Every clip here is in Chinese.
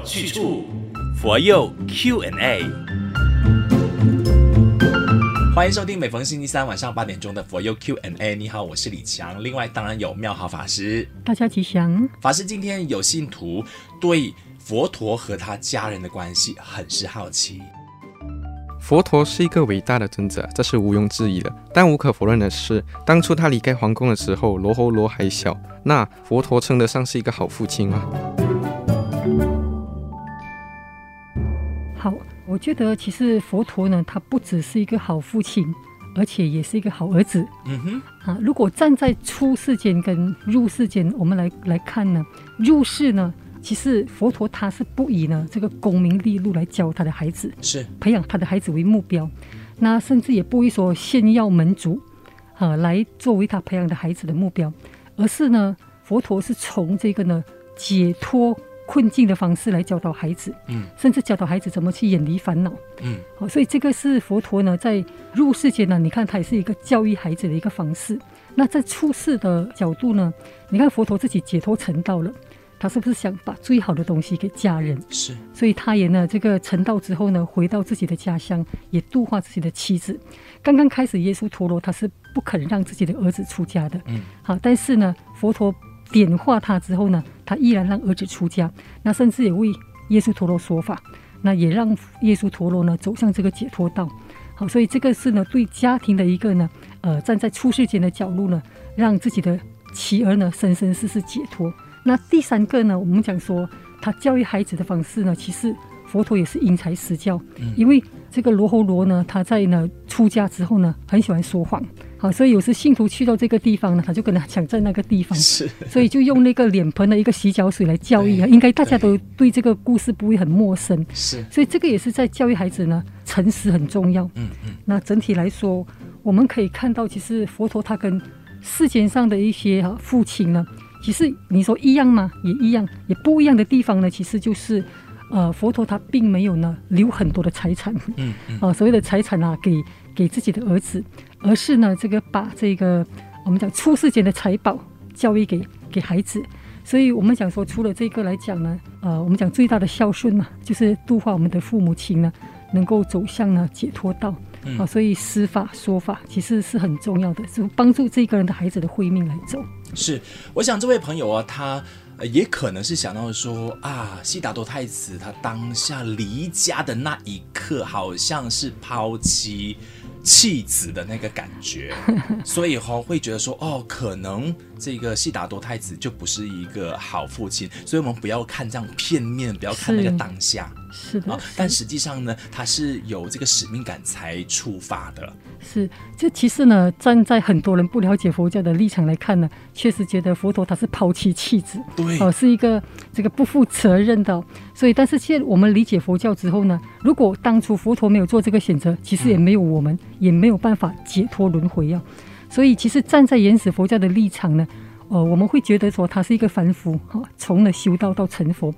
有去处，佛佑 Q&A。欢迎收听每逢星期三晚上八点钟的佛佑 Q&A。你好，我是李强。另外，当然有妙好法师。大家吉祥。法师，今天有信徒对佛陀和他家人的关系很是好奇。佛陀是一个伟大的尊者，这是毋庸置疑的。但无可否认的是，当初他离开皇宫的时候，罗侯罗还小。那佛陀称得上是一个好父亲吗？好，我觉得其实佛陀呢，他不只是一个好父亲，而且也是一个好儿子。嗯哼，啊，如果站在出世间跟入世间，我们来来看呢，入世呢。其实佛陀他是不以呢这个功名利禄来教他的孩子，是培养他的孩子为目标，那甚至也不会说炫耀门族，啊来作为他培养的孩子的目标，而是呢佛陀是从这个呢解脱困境的方式来教导孩子，嗯，甚至教导孩子怎么去远离烦恼，嗯，好，所以这个是佛陀呢在入世间呢，你看他也是一个教育孩子的一个方式。那在出世的角度呢，你看佛陀自己解脱成道了。他是不是想把最好的东西给家人？是，所以他也呢，这个成道之后呢，回到自己的家乡，也度化自己的妻子。刚刚开始，耶稣陀罗他是不肯让自己的儿子出家的。嗯，好，但是呢，佛陀点化他之后呢，他依然让儿子出家。那甚至也为耶稣陀罗说法，那也让耶稣陀罗呢走向这个解脱道。好，所以这个是呢，对家庭的一个呢，呃，站在出世间的角度呢，让自己的妻儿呢，生生世世解脱。那第三个呢，我们讲说他教育孩子的方式呢，其实佛陀也是因材施教。嗯，因为这个罗侯罗呢，他在呢出家之后呢，很喜欢说谎。好，所以有时信徒去到这个地方呢，他就跟他抢在那个地方，是，所以就用那个脸盆的一个洗脚水来教育啊。应该大家都对这个故事不会很陌生。是，所以这个也是在教育孩子呢，诚实很重要。嗯嗯。那整体来说，我们可以看到，其实佛陀他跟世间上的一些哈父亲呢。其实你说一样吗？也一样，也不一样的地方呢，其实就是，呃，佛陀他并没有呢留很多的财产，嗯，嗯，啊，所谓的财产啊，给给自己的儿子，而是呢这个把这个我们讲出世间的财宝教育给给孩子，所以我们讲说，除了这个来讲呢，呃，我们讲最大的孝顺嘛，就是度化我们的父母亲呢，能够走向呢解脱道。嗯、啊，所以施法说法其实是很重要的，是帮助这个人的孩子的慧命来走。是，我想这位朋友啊，他也可能是想到说啊，悉达多太子他当下离家的那一刻，好像是抛弃弃子的那个感觉，所以哈会觉得说哦，可能。这个悉达多太子就不是一个好父亲，所以我们不要看这样片面，不要看那个当下，是，是的。但实际上呢，他是有这个使命感才出发的。是，这其实呢，站在很多人不了解佛教的立场来看呢，确实觉得佛陀他是抛弃弃子，对，哦，是一个这个不负责任的。所以，但是现在我们理解佛教之后呢，如果当初佛陀没有做这个选择，其实也没有我们，嗯、也没有办法解脱轮回啊。所以，其实站在原始佛教的立场呢，呃，我们会觉得说他是一个凡夫，哈，从了修道到成佛。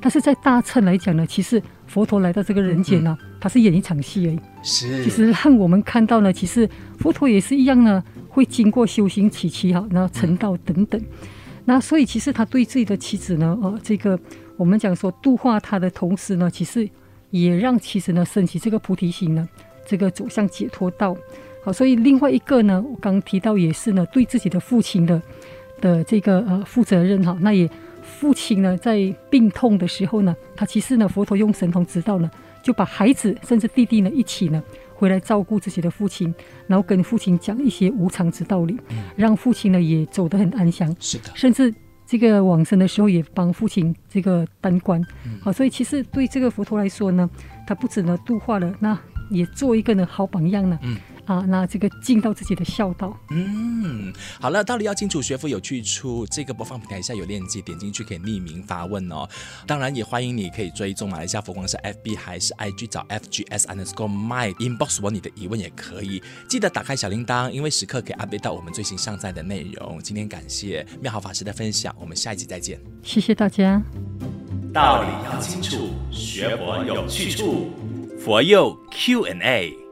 但是在大乘来讲呢，其实佛陀来到这个人间呢，他是演一场戏而已。是，其实让我们看到呢，其实佛陀也是一样呢，会经过修行起期哈，然后成道等等。那所以，其实他对自己的妻子呢，呃，这个我们讲说度化他的同时呢，其实也让妻子呢升起这个菩提心呢，这个走向解脱道。好，所以另外一个呢，我刚提到也是呢，对自己的父亲的的这个呃负责任哈。那也父亲呢在病痛的时候呢，他其实呢佛陀用神通知道呢，就把孩子甚至弟弟呢一起呢回来照顾自己的父亲，然后跟父亲讲一些无常之道理，让父亲呢也走得很安详。是的，甚至这个往生的时候也帮父亲这个担棺。好，所以其实对这个佛陀来说呢，他不止呢度化了，那也做一个呢好榜样呢。嗯。啊，那这个尽到自己的孝道。嗯，好了，道理要清楚，学佛有去处。这个播放平台下有链接，点进去可以匿名发问哦。当然也欢迎你可以追踪马来西亚佛光是 FB 还是 IG 找 FGS underscore my inbox 问你的疑问也可以。记得打开小铃铛，因为时刻可以 update 到我们最新上载的内容。今天感谢妙好法师的分享，我们下一集再见。谢谢大家。道理要清楚，学佛有去处，佛佑 Q&A。